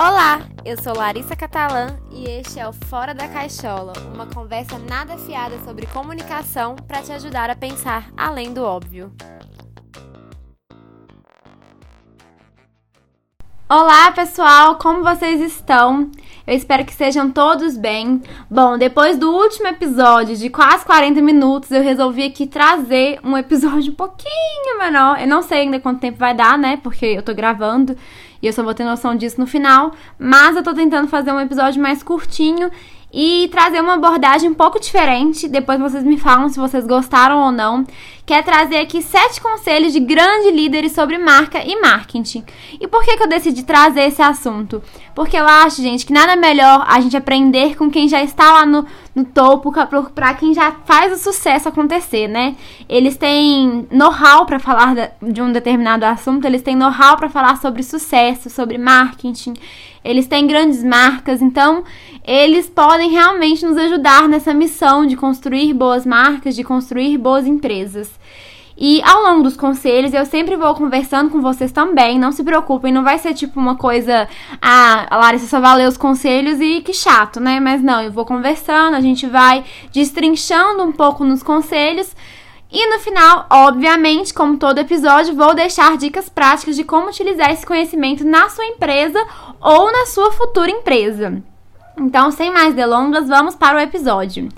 Olá, eu sou Larissa Catalã e este é o Fora da Caixola, uma conversa nada fiada sobre comunicação para te ajudar a pensar além do óbvio. Olá, pessoal, como vocês estão? Eu espero que sejam todos bem. Bom, depois do último episódio de quase 40 minutos, eu resolvi aqui trazer um episódio um pouquinho menor. Eu não sei ainda quanto tempo vai dar, né? Porque eu tô gravando e eu só vou ter noção disso no final. Mas eu tô tentando fazer um episódio mais curtinho e trazer uma abordagem um pouco diferente. Depois vocês me falam se vocês gostaram ou não. Quer trazer aqui sete conselhos de grandes líderes sobre marca e marketing. E por que, que eu decidi trazer esse assunto? Porque eu acho, gente, que nada melhor a gente aprender com quem já está lá no, no topo, para quem já faz o sucesso acontecer, né? Eles têm know-how para falar de um determinado assunto, eles têm know-how para falar sobre sucesso, sobre marketing eles têm grandes marcas, então eles podem realmente nos ajudar nessa missão de construir boas marcas, de construir boas empresas. E ao longo dos conselhos, eu sempre vou conversando com vocês também. Não se preocupem, não vai ser tipo uma coisa. Ah, Larissa só vai ler os conselhos e que chato, né? Mas não, eu vou conversando, a gente vai destrinchando um pouco nos conselhos e no final, obviamente, como todo episódio, vou deixar dicas práticas de como utilizar esse conhecimento na sua empresa ou na sua futura empresa. Então, sem mais delongas, vamos para o episódio.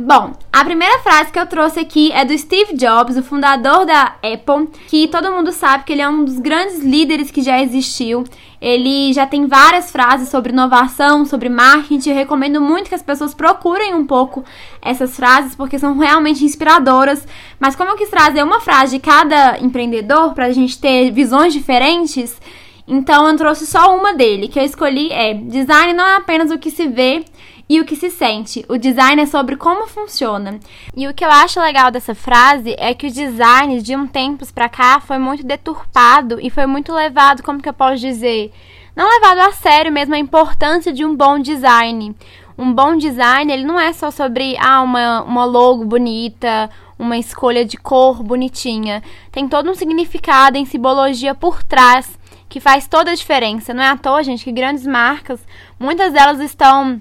Bom, a primeira frase que eu trouxe aqui é do Steve Jobs, o fundador da Apple, que todo mundo sabe que ele é um dos grandes líderes que já existiu. Ele já tem várias frases sobre inovação, sobre marketing. Eu recomendo muito que as pessoas procurem um pouco essas frases porque são realmente inspiradoras. Mas como eu quis trazer uma frase de cada empreendedor para a gente ter visões diferentes, então eu trouxe só uma dele, que eu escolhi é: design não é apenas o que se vê, e o que se sente. O design é sobre como funciona. E o que eu acho legal dessa frase é que o design de um tempos para cá foi muito deturpado e foi muito levado, como que eu posso dizer, não levado a sério mesmo a importância de um bom design. Um bom design, ele não é só sobre ah, uma, uma logo bonita, uma escolha de cor bonitinha. Tem todo um significado em simbologia por trás que faz toda a diferença. Não é à toa, gente, que grandes marcas, muitas delas estão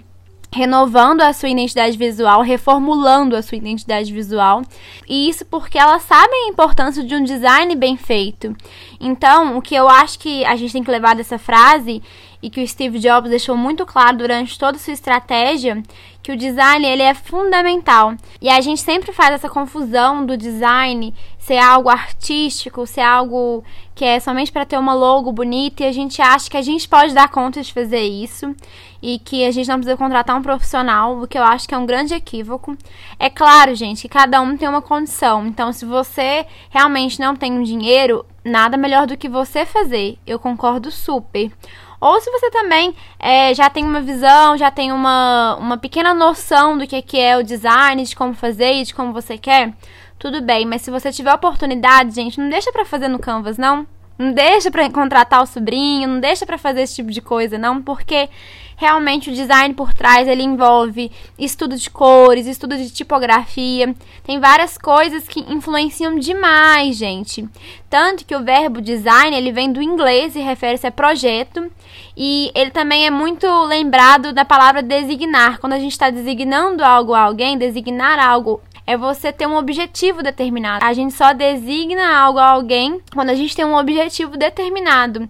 renovando a sua identidade visual, reformulando a sua identidade visual. E isso porque elas sabem a importância de um design bem feito. Então, o que eu acho que a gente tem que levar dessa frase e que o Steve Jobs deixou muito claro durante toda a sua estratégia, que o design ele é fundamental. E a gente sempre faz essa confusão do design ser algo artístico, ser algo que é somente para ter uma logo bonita e a gente acha que a gente pode dar conta de fazer isso e que a gente não precisa contratar um profissional, o que eu acho que é um grande equívoco. É claro, gente, que cada um tem uma condição. Então, se você realmente não tem um dinheiro, nada melhor do que você fazer. Eu concordo super. Ou se você também é, já tem uma visão, já tem uma, uma pequena noção do que, que é o design, de como fazer e de como você quer, tudo bem. Mas se você tiver oportunidade, gente, não deixa pra fazer no Canvas, não. Não deixa pra contratar o sobrinho, não deixa pra fazer esse tipo de coisa, não, porque realmente o design por trás ele envolve estudo de cores, estudo de tipografia, tem várias coisas que influenciam demais, gente. Tanto que o verbo design ele vem do inglês e refere-se a projeto e ele também é muito lembrado da palavra designar. Quando a gente está designando algo a alguém, designar algo é você ter um objetivo determinado. A gente só designa algo a alguém quando a gente tem um objetivo determinado.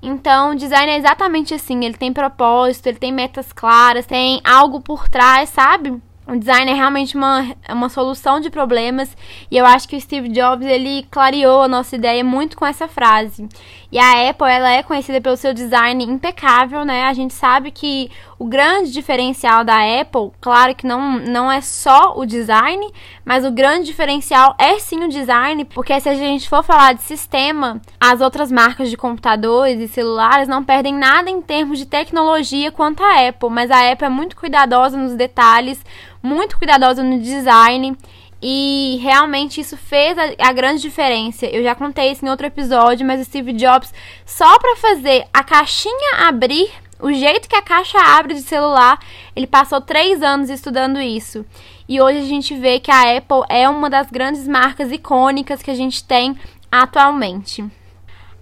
Então, design é exatamente assim, ele tem propósito, ele tem metas claras, tem algo por trás, sabe? O design é realmente uma, uma solução de problemas e eu acho que o Steve Jobs ele clareou a nossa ideia muito com essa frase. E a Apple ela é conhecida pelo seu design impecável, né? A gente sabe que o grande diferencial da Apple, claro que não, não é só o design, mas o grande diferencial é sim o design, porque se a gente for falar de sistema, as outras marcas de computadores e celulares não perdem nada em termos de tecnologia quanto a Apple, mas a Apple é muito cuidadosa nos detalhes, muito cuidadosa no design. E realmente isso fez a, a, grande diferença. Eu já contei isso em outro episódio, mas o Steve Jobs, só para fazer a caixinha abrir, o jeito que a caixa abre de celular, ele passou três anos estudando isso. E hoje a gente vê que a Apple é uma das grandes marcas icônicas que a gente tem atualmente.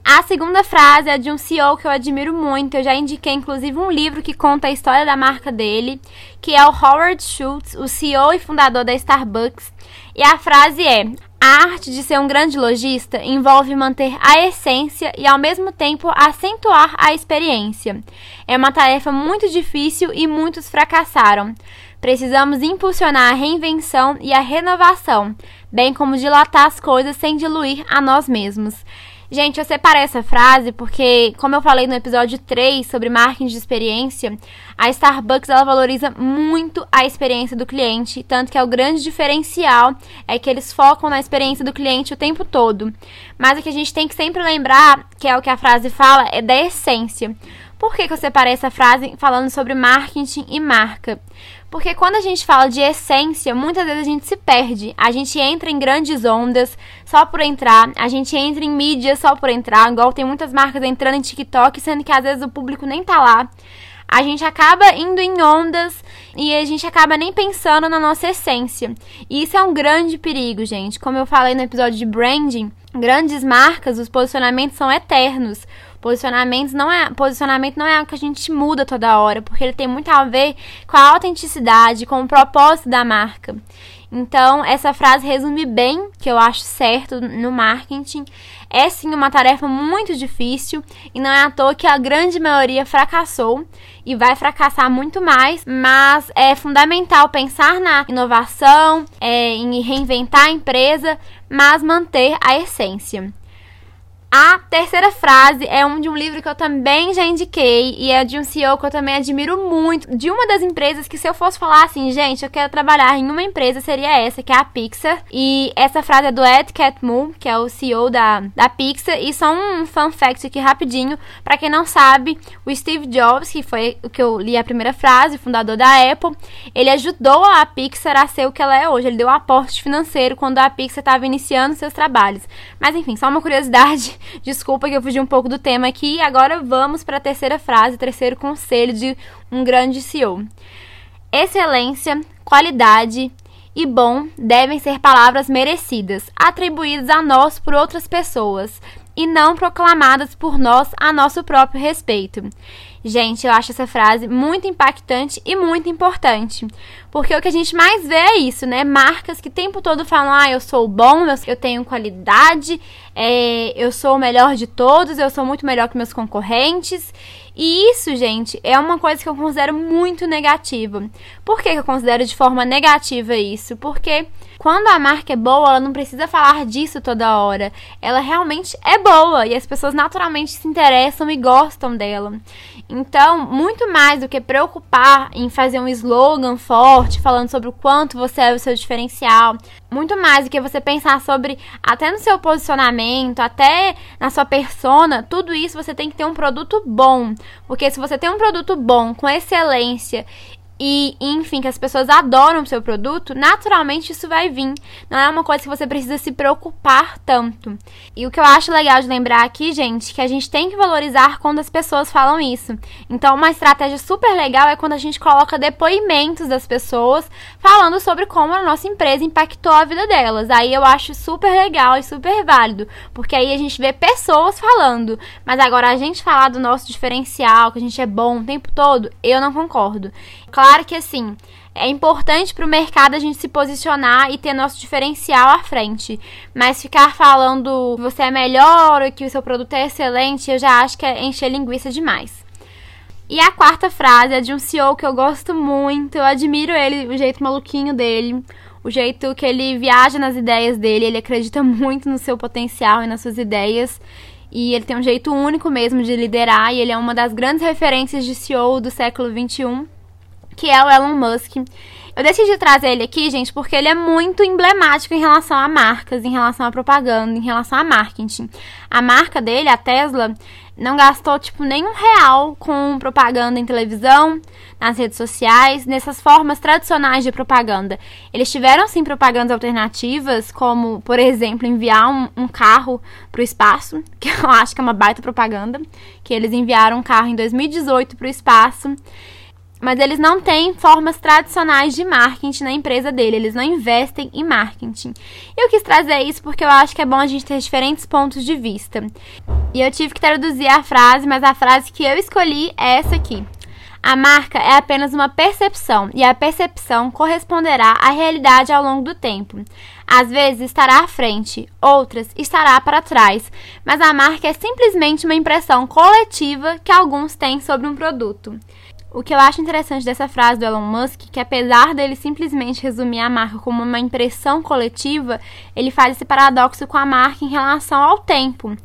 A segunda frase é de um CEO que eu admiro muito. Eu já indiquei, inclusive, um livro que conta a história da marca dele, que é o Howard Schultz, o CEO e fundador da Starbucks. E a frase é: A arte de ser um grande lojista envolve manter a essência e, ao mesmo tempo, acentuar a experiência. É uma tarefa muito difícil e muitos fracassaram. Precisamos impulsionar a reinvenção e a renovação, bem como dilatar as coisas sem diluir a nós mesmos. Gente, eu separei essa frase porque, como eu falei no episódio 3 sobre marketing de experiência, a Starbucks ela valoriza muito a experiência do cliente, tanto que é o grande diferencial é que eles focam na experiência do cliente o tempo todo. Mas o que a gente tem que sempre lembrar, que é o que a frase fala, é da essência. Por que, que eu separei essa frase falando sobre marketing e marca? Porque quando a gente fala de essência, muitas vezes a gente se perde. A gente entra em grandes ondas só por entrar, a gente entra em mídia só por entrar, igual tem muitas marcas entrando em TikTok, sendo que às vezes o público nem tá lá. A gente acaba indo em ondas e a gente acaba nem pensando na nossa essência. E isso é um grande perigo, gente. Como eu falei no episódio de branding, grandes marcas, os posicionamentos são eternos. Posicionamentos não é, posicionamento não é algo que a gente muda toda hora, porque ele tem muito a ver com a autenticidade, com o propósito da marca. Então, essa frase resume bem que eu acho certo no marketing. É sim uma tarefa muito difícil e não é à toa que a grande maioria fracassou e vai fracassar muito mais, mas é fundamental pensar na inovação, é, em reinventar a empresa, mas manter a essência. A terceira frase é um de um livro que eu também já indiquei e é de um CEO que eu também admiro muito, de uma das empresas que se eu fosse falar assim, gente, eu quero trabalhar em uma empresa, seria essa, que é a Pixar. E essa frase é do Ed Catmull, que é o CEO da, da Pixar, e só um fun fact aqui rapidinho, para quem não sabe, o Steve Jobs, que foi o que eu li a primeira frase, fundador da Apple, ele ajudou a Pixar a ser o que ela é hoje, ele deu um aporte financeiro quando a Pixar estava iniciando seus trabalhos. Mas enfim, só uma curiosidade Desculpa que eu fugi um pouco do tema aqui. Agora vamos para a terceira frase, terceiro conselho de um grande CEO. Excelência, qualidade e bom devem ser palavras merecidas, atribuídas a nós por outras pessoas e não proclamadas por nós a nosso próprio respeito. Gente, eu acho essa frase muito impactante e muito importante. Porque o que a gente mais vê é isso, né? Marcas que o tempo todo falam: ah, eu sou bom, eu tenho qualidade, é, eu sou o melhor de todos, eu sou muito melhor que meus concorrentes. E isso, gente, é uma coisa que eu considero muito negativa. Por que eu considero de forma negativa isso? Porque quando a marca é boa, ela não precisa falar disso toda hora. Ela realmente é boa e as pessoas naturalmente se interessam e gostam dela. Então, muito mais do que preocupar em fazer um slogan forte falando sobre o quanto você é o seu diferencial, muito mais do que você pensar sobre até no seu posicionamento, até na sua persona, tudo isso você tem que ter um produto bom. Porque se você tem um produto bom, com excelência e, enfim, que as pessoas adoram o seu produto, naturalmente isso vai vir. Não é uma coisa que você precisa se preocupar tanto. E o que eu acho legal de lembrar aqui, gente, que a gente tem que valorizar quando as pessoas falam isso. Então, uma estratégia super legal é quando a gente coloca depoimentos das pessoas falando sobre como a nossa empresa impactou a vida delas. Aí eu acho super legal e super válido, porque aí a gente vê pessoas falando. Mas agora a gente falar do nosso diferencial, que a gente é bom o tempo todo, eu não concordo. Claro que assim, é importante para o mercado a gente se posicionar e ter nosso diferencial à frente. Mas ficar falando que você é melhor ou que o seu produto é excelente, eu já acho que é encher linguiça demais. E a quarta frase é de um CEO que eu gosto muito, eu admiro ele, o jeito maluquinho dele, o jeito que ele viaja nas ideias dele, ele acredita muito no seu potencial e nas suas ideias. E ele tem um jeito único mesmo de liderar, e ele é uma das grandes referências de CEO do século XXI que é o Elon Musk. Eu decidi trazer ele aqui, gente, porque ele é muito emblemático em relação a marcas, em relação a propaganda, em relação a marketing. A marca dele, a Tesla, não gastou, tipo, nenhum real com propaganda em televisão, nas redes sociais, nessas formas tradicionais de propaganda. Eles tiveram, sim, propagandas alternativas, como, por exemplo, enviar um, um carro para o espaço, que eu acho que é uma baita propaganda, que eles enviaram um carro em 2018 para o espaço. Mas eles não têm formas tradicionais de marketing na empresa dele, eles não investem em marketing. Eu quis trazer isso porque eu acho que é bom a gente ter diferentes pontos de vista. E eu tive que traduzir a frase, mas a frase que eu escolhi é essa aqui. A marca é apenas uma percepção e a percepção corresponderá à realidade ao longo do tempo. Às vezes estará à frente, outras estará para trás, mas a marca é simplesmente uma impressão coletiva que alguns têm sobre um produto. O que eu acho interessante dessa frase do Elon Musk, que apesar dele simplesmente resumir a marca como uma impressão coletiva, ele faz esse paradoxo com a marca em relação ao tempo.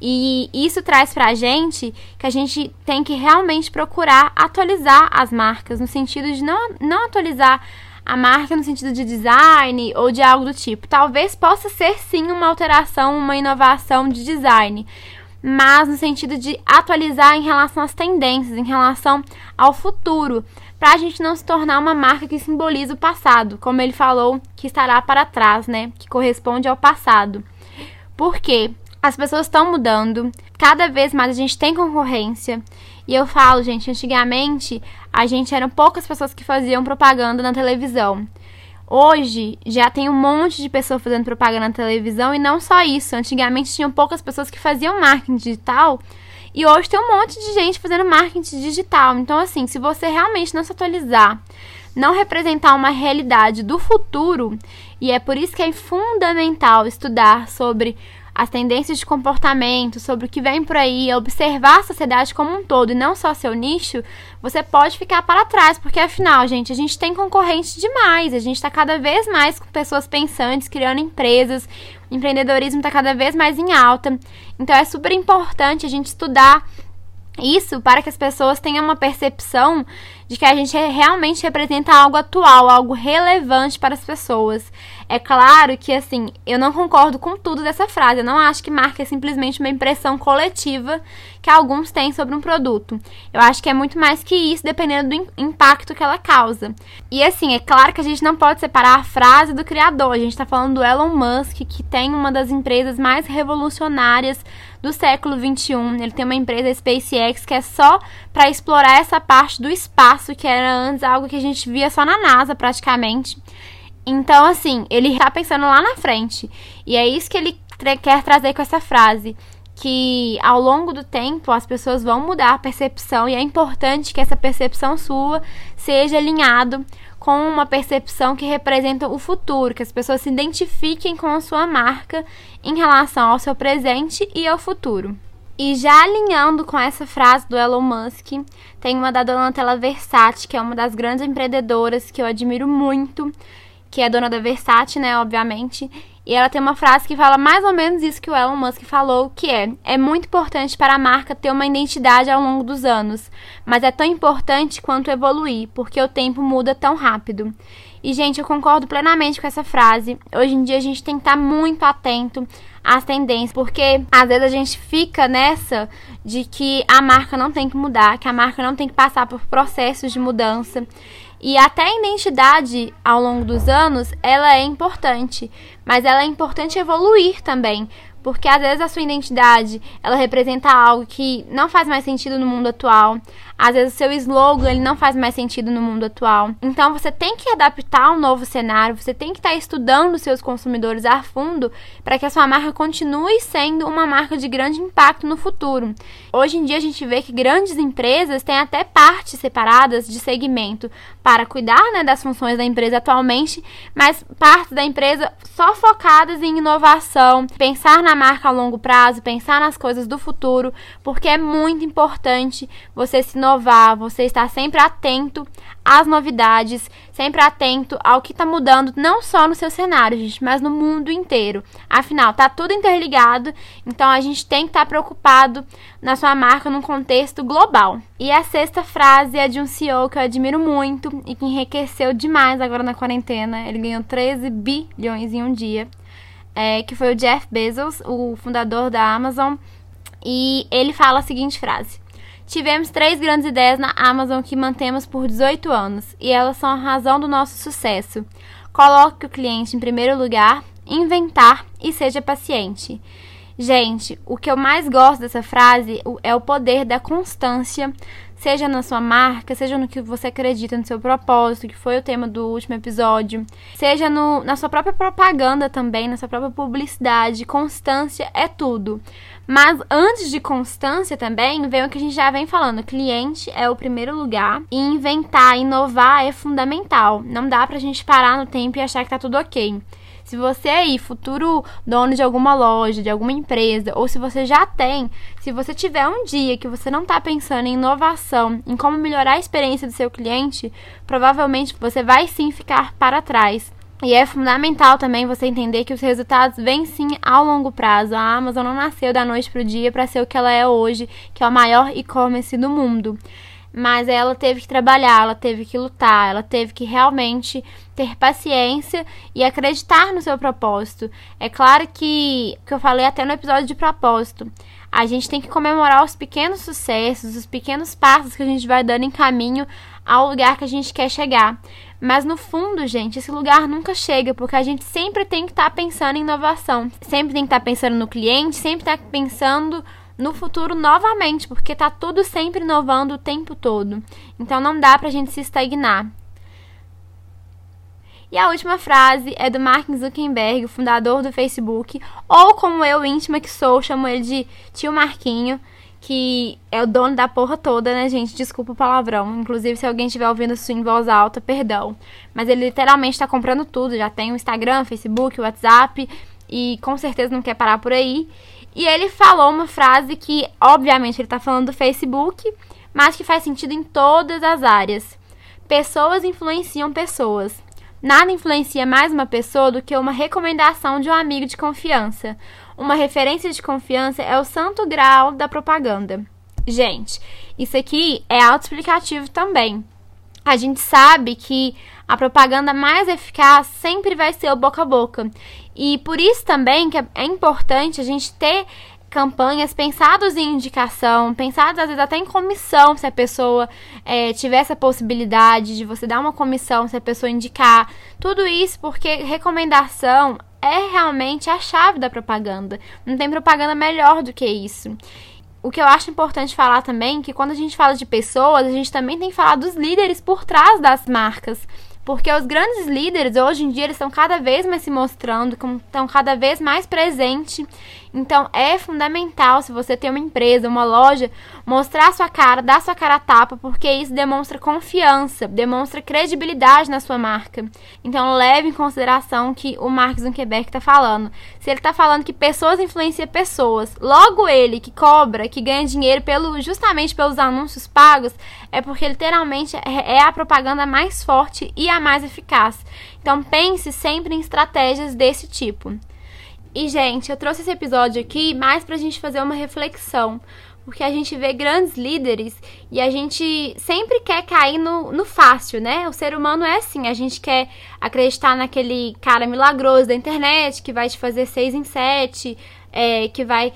E isso traz pra gente que a gente tem que realmente procurar atualizar as marcas, no sentido de não, não atualizar a marca no sentido de design ou de algo do tipo. Talvez possa ser sim uma alteração, uma inovação de design, mas no sentido de atualizar em relação às tendências, em relação ao futuro, para a gente não se tornar uma marca que simboliza o passado, como ele falou, que estará para trás, né? Que corresponde ao passado. Por quê? As pessoas estão mudando, cada vez mais a gente tem concorrência. E eu falo, gente, antigamente a gente eram poucas pessoas que faziam propaganda na televisão. Hoje já tem um monte de pessoas fazendo propaganda na televisão e não só isso. Antigamente tinham poucas pessoas que faziam marketing digital e hoje tem um monte de gente fazendo marketing digital. Então, assim, se você realmente não se atualizar, não representar uma realidade do futuro, e é por isso que é fundamental estudar sobre as tendências de comportamento, sobre o que vem por aí, observar a sociedade como um todo e não só seu nicho, você pode ficar para trás, porque afinal, gente, a gente tem concorrente demais, a gente está cada vez mais com pessoas pensantes, criando empresas, o empreendedorismo está cada vez mais em alta. Então é super importante a gente estudar isso para que as pessoas tenham uma percepção de que a gente realmente representa algo atual, algo relevante para as pessoas. É claro que, assim, eu não concordo com tudo dessa frase. Eu não acho que marca é simplesmente uma impressão coletiva que alguns têm sobre um produto. Eu acho que é muito mais que isso, dependendo do impacto que ela causa. E, assim, é claro que a gente não pode separar a frase do criador. A gente está falando do Elon Musk, que tem uma das empresas mais revolucionárias do século 21. Ele tem uma empresa SpaceX que é só para explorar essa parte do espaço que era antes algo que a gente via só na NASA praticamente. Então, assim, ele tá pensando lá na frente. E é isso que ele quer trazer com essa frase. Que ao longo do tempo as pessoas vão mudar a percepção e é importante que essa percepção sua seja alinhado com uma percepção que representa o futuro, que as pessoas se identifiquem com a sua marca em relação ao seu presente e ao futuro. E já alinhando com essa frase do Elon Musk, tem uma da Donatella Versace, que é uma das grandes empreendedoras que eu admiro muito, que é dona da Versace, né, obviamente. E ela tem uma frase que fala mais ou menos isso que o Elon Musk falou, que é: é muito importante para a marca ter uma identidade ao longo dos anos, mas é tão importante quanto evoluir, porque o tempo muda tão rápido. E gente, eu concordo plenamente com essa frase. Hoje em dia a gente tem que estar muito atento às tendências, porque às vezes a gente fica nessa de que a marca não tem que mudar, que a marca não tem que passar por processos de mudança. E até a identidade ao longo dos anos, ela é importante, mas ela é importante evoluir também, porque às vezes a sua identidade, ela representa algo que não faz mais sentido no mundo atual. Às vezes o seu slogan ele não faz mais sentido no mundo atual. Então você tem que adaptar ao novo cenário, você tem que estar tá estudando seus consumidores a fundo para que a sua marca continue sendo uma marca de grande impacto no futuro. Hoje em dia a gente vê que grandes empresas têm até partes separadas de segmento para cuidar né, das funções da empresa atualmente, mas partes da empresa só focadas em inovação, pensar na marca a longo prazo, pensar nas coisas do futuro, porque é muito importante você se inovar, você estar sempre atento às novidades, sempre atento ao que está mudando, não só no seu cenário, gente, mas no mundo inteiro. Afinal, tá tudo interligado, então a gente tem que estar tá preocupado na sua marca num contexto global. E a sexta frase é de um CEO que eu admiro muito e que enriqueceu demais agora na quarentena. Ele ganhou 13 bilhões em um dia. É, que foi o Jeff Bezos, o fundador da Amazon, e ele fala a seguinte frase: Tivemos três grandes ideias na Amazon que mantemos por 18 anos e elas são a razão do nosso sucesso. Coloque o cliente em primeiro lugar, inventar e seja paciente. Gente, o que eu mais gosto dessa frase é o poder da constância, seja na sua marca, seja no que você acredita, no seu propósito, que foi o tema do último episódio, seja no, na sua própria propaganda também, na sua própria publicidade. Constância é tudo. Mas antes de constância também, vem o que a gente já vem falando: cliente é o primeiro lugar e inventar, inovar é fundamental. Não dá pra gente parar no tempo e achar que tá tudo ok. Se você aí, futuro dono de alguma loja, de alguma empresa, ou se você já tem, se você tiver um dia que você não está pensando em inovação, em como melhorar a experiência do seu cliente, provavelmente você vai sim ficar para trás. E é fundamental também você entender que os resultados vêm sim ao longo prazo. A Amazon não nasceu da noite para o dia para ser o que ela é hoje, que é o maior e-commerce do mundo mas ela teve que trabalhar, ela teve que lutar, ela teve que realmente ter paciência e acreditar no seu propósito. É claro que, que eu falei até no episódio de propósito, a gente tem que comemorar os pequenos sucessos, os pequenos passos que a gente vai dando em caminho ao lugar que a gente quer chegar. Mas no fundo, gente, esse lugar nunca chega, porque a gente sempre tem que estar tá pensando em inovação, sempre tem que estar tá pensando no cliente, sempre tá pensando no futuro novamente, porque tá tudo sempre inovando o tempo todo. Então não dá pra gente se estagnar. E a última frase é do Mark Zuckerberg, o fundador do Facebook, ou como eu, íntima que sou, chamo ele de tio Marquinho, que é o dono da porra toda, né, gente? Desculpa o palavrão. Inclusive, se alguém estiver ouvindo isso em voz alta, perdão. Mas ele literalmente está comprando tudo. Já tem o Instagram, Facebook, WhatsApp e com certeza não quer parar por aí. E ele falou uma frase que, obviamente, ele está falando do Facebook, mas que faz sentido em todas as áreas. Pessoas influenciam pessoas. Nada influencia mais uma pessoa do que uma recomendação de um amigo de confiança. Uma referência de confiança é o santo grau da propaganda. Gente, isso aqui é autoexplicativo também. A gente sabe que a propaganda mais eficaz sempre vai ser o boca a boca. E por isso também que é importante a gente ter campanhas pensadas em indicação, pensadas às vezes até em comissão, se a pessoa é, tiver essa possibilidade de você dar uma comissão, se a pessoa indicar. Tudo isso porque recomendação é realmente a chave da propaganda. Não tem propaganda melhor do que isso. O que eu acho importante falar também é que quando a gente fala de pessoas, a gente também tem que falar dos líderes por trás das marcas. Porque os grandes líderes, hoje em dia, eles estão cada vez mais se mostrando, estão cada vez mais presentes. Então, é fundamental, se você tem uma empresa, uma loja, mostrar sua cara, dar sua cara a tapa, porque isso demonstra confiança, demonstra credibilidade na sua marca. Então, leve em consideração que o Mark Zuckerberg está falando. Se ele está falando que pessoas influenciam pessoas, logo ele que cobra, que ganha dinheiro pelo, justamente pelos anúncios pagos, é porque literalmente é, é a propaganda mais forte e a mais eficaz. Então pense sempre em estratégias desse tipo. E, gente, eu trouxe esse episódio aqui mais pra gente fazer uma reflexão. Porque a gente vê grandes líderes e a gente sempre quer cair no, no fácil, né? O ser humano é assim, a gente quer acreditar naquele cara milagroso da internet que vai te fazer seis em sete, é, que vai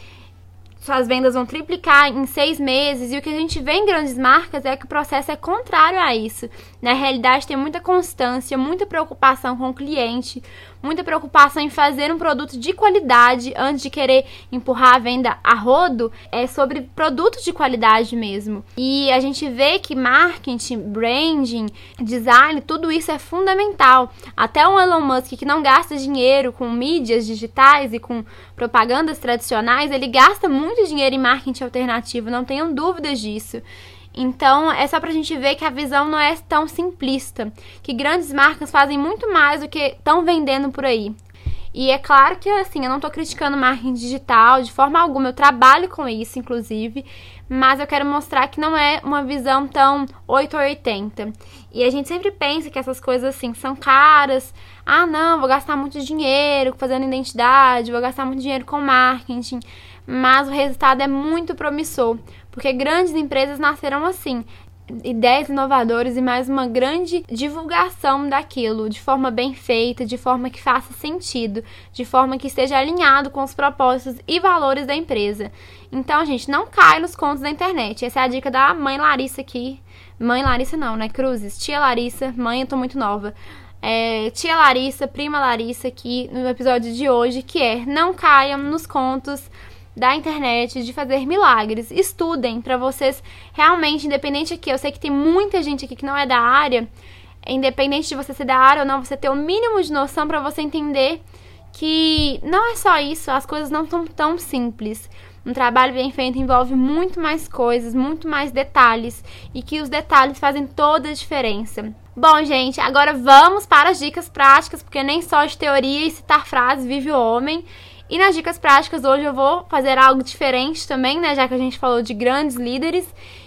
suas vendas vão triplicar em seis meses. E o que a gente vê em grandes marcas é que o processo é contrário a isso. Na realidade, tem muita constância, muita preocupação com o cliente, muita preocupação em fazer um produto de qualidade antes de querer empurrar a venda a rodo, é sobre produtos de qualidade mesmo. E a gente vê que marketing, branding, design, tudo isso é fundamental. Até um Elon Musk que não gasta dinheiro com mídias digitais e com propagandas tradicionais, ele gasta muito dinheiro em marketing alternativo, não tenham dúvidas disso. Então, é só pra gente ver que a visão não é tão simplista, que grandes marcas fazem muito mais do que estão vendendo por aí. E é claro que, assim, eu não tô criticando marketing digital de forma alguma, eu trabalho com isso, inclusive, mas eu quero mostrar que não é uma visão tão 8 ou 80. E a gente sempre pensa que essas coisas, assim, são caras. Ah, não, vou gastar muito dinheiro fazendo identidade, vou gastar muito dinheiro com marketing, mas o resultado é muito promissor porque grandes empresas nasceram assim. Ideias inovadoras e mais uma grande divulgação daquilo de forma bem feita, de forma que faça sentido, de forma que esteja alinhado com os propósitos e valores da empresa. Então, gente, não cai nos contos da internet. Essa é a dica da mãe Larissa aqui. Mãe Larissa não, né? Cruzes. Tia Larissa, mãe, eu tô muito nova. É, tia Larissa, prima Larissa aqui no episódio de hoje, que é não caiam nos contos da internet de fazer milagres. Estudem para vocês realmente, independente aqui, eu sei que tem muita gente aqui que não é da área, independente de você ser da área ou não, você ter o mínimo de noção para você entender que não é só isso, as coisas não são tão simples. Um trabalho bem feito envolve muito mais coisas, muito mais detalhes e que os detalhes fazem toda a diferença. Bom, gente, agora vamos para as dicas práticas, porque nem só de teoria e citar frases vive o homem. E nas dicas práticas hoje eu vou fazer algo diferente também, né, já que a gente falou de grandes líderes,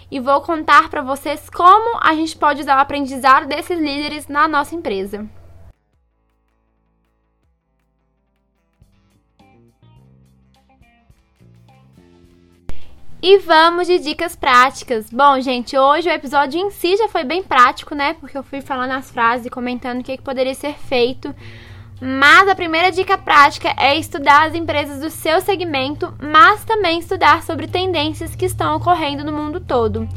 e vou contar para vocês como a gente pode usar o aprendizado desses líderes na nossa empresa. E vamos de dicas práticas. Bom, gente, hoje o episódio em si já foi bem prático, né? Porque eu fui falando as frases e comentando o que, que poderia ser feito. Mas a primeira dica prática é estudar as empresas do seu segmento, mas também estudar sobre tendências que estão ocorrendo no mundo todo.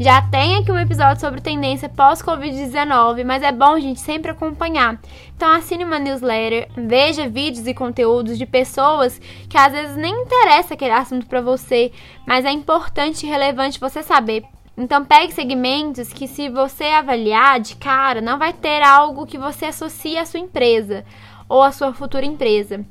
Já tem aqui um episódio sobre tendência pós-Covid-19, mas é bom gente sempre acompanhar. Então assine uma newsletter, veja vídeos e conteúdos de pessoas que às vezes nem interessa aquele assunto para você, mas é importante e relevante você saber. Então pegue segmentos que se você avaliar de cara, não vai ter algo que você associe à sua empresa ou à sua futura empresa,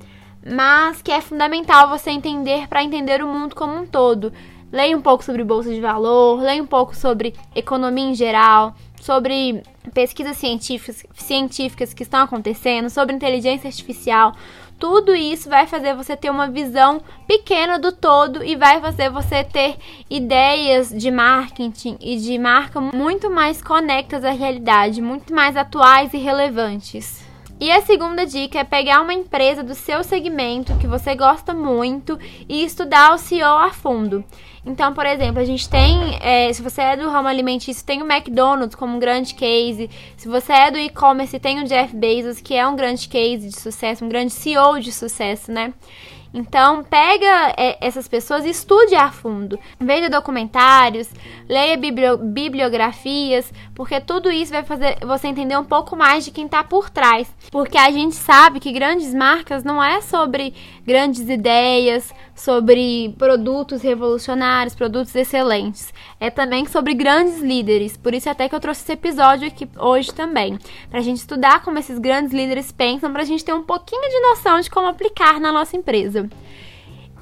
mas que é fundamental você entender para entender o mundo como um todo leia um pouco sobre bolsa de valor, leia um pouco sobre economia em geral, sobre pesquisas científicas, científicas que estão acontecendo, sobre inteligência artificial. Tudo isso vai fazer você ter uma visão pequena do todo e vai fazer você ter ideias de marketing e de marca muito mais conectas à realidade, muito mais atuais e relevantes. E a segunda dica é pegar uma empresa do seu segmento que você gosta muito e estudar o CEO a fundo. Então, por exemplo, a gente tem, é, se você é do ramo alimentício, tem o McDonald's como um grande case. Se você é do e-commerce, tem o Jeff Bezos, que é um grande case de sucesso, um grande CEO de sucesso, né? Então, pega é, essas pessoas e estude a fundo. Veja documentários, leia bibliografias, porque tudo isso vai fazer você entender um pouco mais de quem está por trás. Porque a gente sabe que grandes marcas não é sobre grandes ideias, sobre produtos revolucionários, produtos excelentes. É também sobre grandes líderes. Por isso até que eu trouxe esse episódio aqui hoje também, para a gente estudar como esses grandes líderes pensam, para a gente ter um pouquinho de noção de como aplicar na nossa empresa.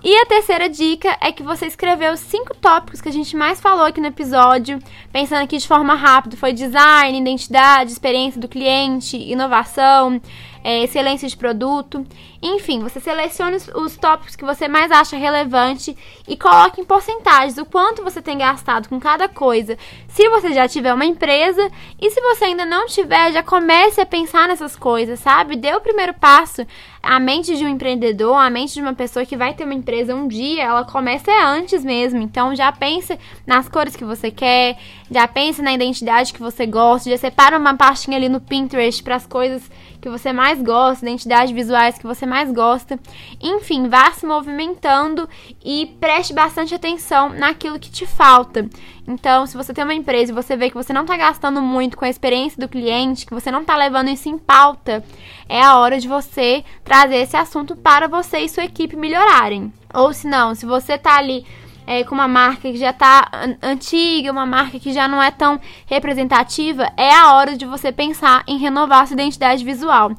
E a terceira dica é que você escreveu os cinco tópicos que a gente mais falou aqui no episódio, pensando aqui de forma rápida, foi design, identidade, experiência do cliente, inovação, é, excelência de produto. Enfim, você selecione os, os tópicos que você mais acha relevante e coloque em porcentagens o quanto você tem gastado com cada coisa. Se você já tiver uma empresa e se você ainda não tiver, já comece a pensar nessas coisas, sabe? Dê o primeiro passo. A mente de um empreendedor, a mente de uma pessoa que vai ter uma empresa um dia, ela começa antes mesmo. Então já pense nas cores que você quer, já pense na identidade que você gosta, já separa uma pastinha ali no Pinterest para as coisas que você mais gosta, identidades visuais que você mais gosta. Enfim, vá se movimentando e preste bastante atenção naquilo que te falta. Então, se você tem uma empresa e você vê que você não está gastando muito com a experiência do cliente, que você não está levando isso em pauta, é a hora de você trazer esse assunto para você e sua equipe melhorarem. Ou se não, se você está ali é, com uma marca que já está antiga, uma marca que já não é tão representativa, é a hora de você pensar em renovar sua identidade visual.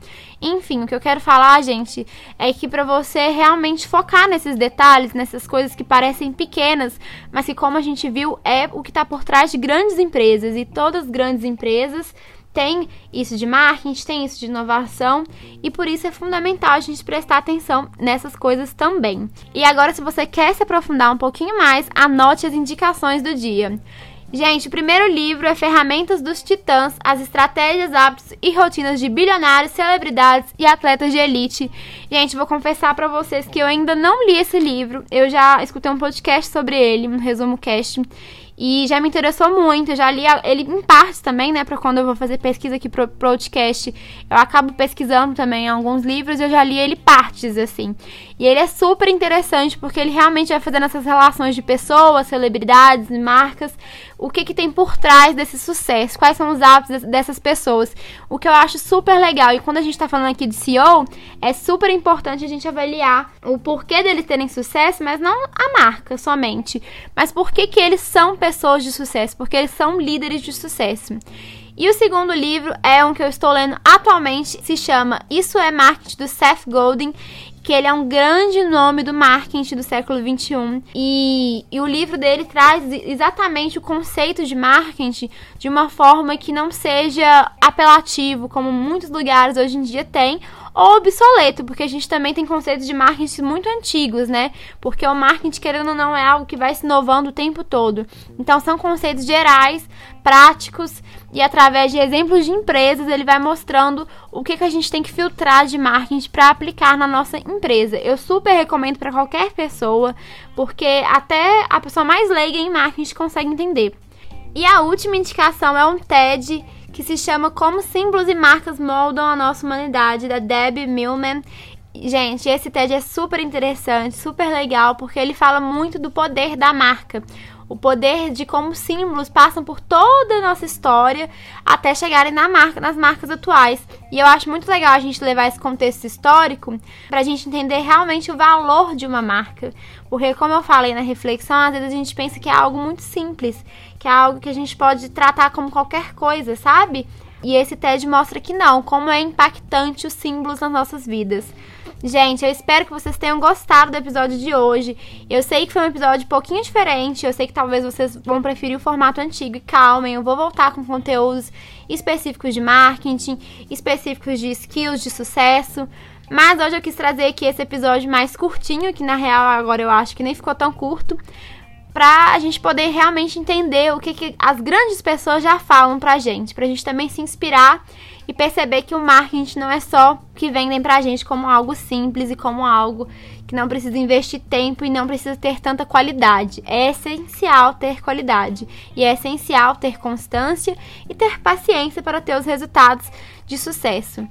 Enfim, o que eu quero falar, gente, é que para você realmente focar nesses detalhes, nessas coisas que parecem pequenas, mas que, como a gente viu, é o que está por trás de grandes empresas e todas as grandes empresas tem isso de marketing, tem isso de inovação e por isso é fundamental a gente prestar atenção nessas coisas também. E agora, se você quer se aprofundar um pouquinho mais, anote as indicações do dia. Gente, o primeiro livro é Ferramentas dos Titãs: As Estratégias, Hábitos e Rotinas de Bilionários, Celebridades e Atletas de Elite. Gente, vou confessar para vocês que eu ainda não li esse livro. Eu já escutei um podcast sobre ele, um resumo cast, E já me interessou muito, já li ele em partes também, né? Pra quando eu vou fazer pesquisa aqui pro podcast, eu acabo pesquisando também alguns livros, eu já li ele partes, assim. E ele é super interessante porque ele realmente vai fazendo essas relações de pessoas, celebridades e marcas, o que, que tem por trás desse sucesso, quais são os hábitos dessas pessoas. O que eu acho super legal. E quando a gente tá falando aqui de CEO, é super importante a gente avaliar o porquê deles terem sucesso, mas não a marca somente, mas por que, que eles são pessoas de sucesso, porque eles são líderes de sucesso. E o segundo livro é um que eu estou lendo atualmente, se chama Isso é Marketing do Seth Godin que ele é um grande nome do marketing do século 21 e, e o livro dele traz exatamente o conceito de marketing de uma forma que não seja apelativo, como muitos lugares hoje em dia têm, ou obsoleto, porque a gente também tem conceitos de marketing muito antigos, né? Porque o marketing, querendo ou não, é algo que vai se inovando o tempo todo. Então, são conceitos gerais, práticos, e através de exemplos de empresas, ele vai mostrando o que, que a gente tem que filtrar de marketing para aplicar na nossa empresa. Eu super recomendo para qualquer pessoa, porque até a pessoa mais leiga em marketing consegue entender. E a última indicação é um TED que se chama Como Símbolos e Marcas Moldam a Nossa Humanidade, da Debbie Millman. Gente, esse TED é super interessante, super legal, porque ele fala muito do poder da marca. O poder de como símbolos passam por toda a nossa história até chegarem na marca, nas marcas atuais. E eu acho muito legal a gente levar esse contexto histórico para a gente entender realmente o valor de uma marca. Porque, como eu falei na reflexão, às vezes a gente pensa que é algo muito simples, que é algo que a gente pode tratar como qualquer coisa, sabe? E esse TED mostra que não, como é impactante os símbolos nas nossas vidas. Gente, eu espero que vocês tenham gostado do episódio de hoje. Eu sei que foi um episódio um pouquinho diferente, eu sei que talvez vocês vão preferir o formato antigo e calmem, eu vou voltar com conteúdos específicos de marketing, específicos de skills de sucesso. Mas hoje eu quis trazer aqui esse episódio mais curtinho, que na real agora eu acho que nem ficou tão curto, pra a gente poder realmente entender o que, que as grandes pessoas já falam pra gente, pra gente também se inspirar e perceber que o marketing não é só que vendem pra gente como algo simples e como algo que não precisa investir tempo e não precisa ter tanta qualidade. É essencial ter qualidade e é essencial ter constância e ter paciência para ter os resultados de sucesso.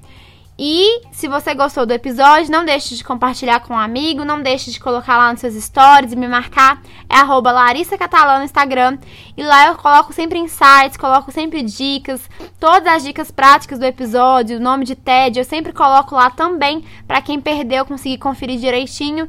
E se você gostou do episódio, não deixe de compartilhar com um amigo, não deixe de colocar lá nos seus stories e me marcar. É arroba Larissa Catalã no Instagram. E lá eu coloco sempre insights, coloco sempre dicas, todas as dicas práticas do episódio, o nome de TED, eu sempre coloco lá também para quem perdeu conseguir conferir direitinho.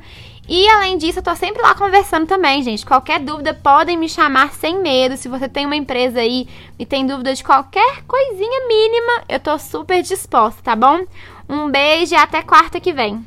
E além disso, eu tô sempre lá conversando também, gente. Qualquer dúvida, podem me chamar sem medo. Se você tem uma empresa aí e tem dúvida de qualquer coisinha mínima, eu tô super disposta, tá bom? Um beijo e até quarta que vem.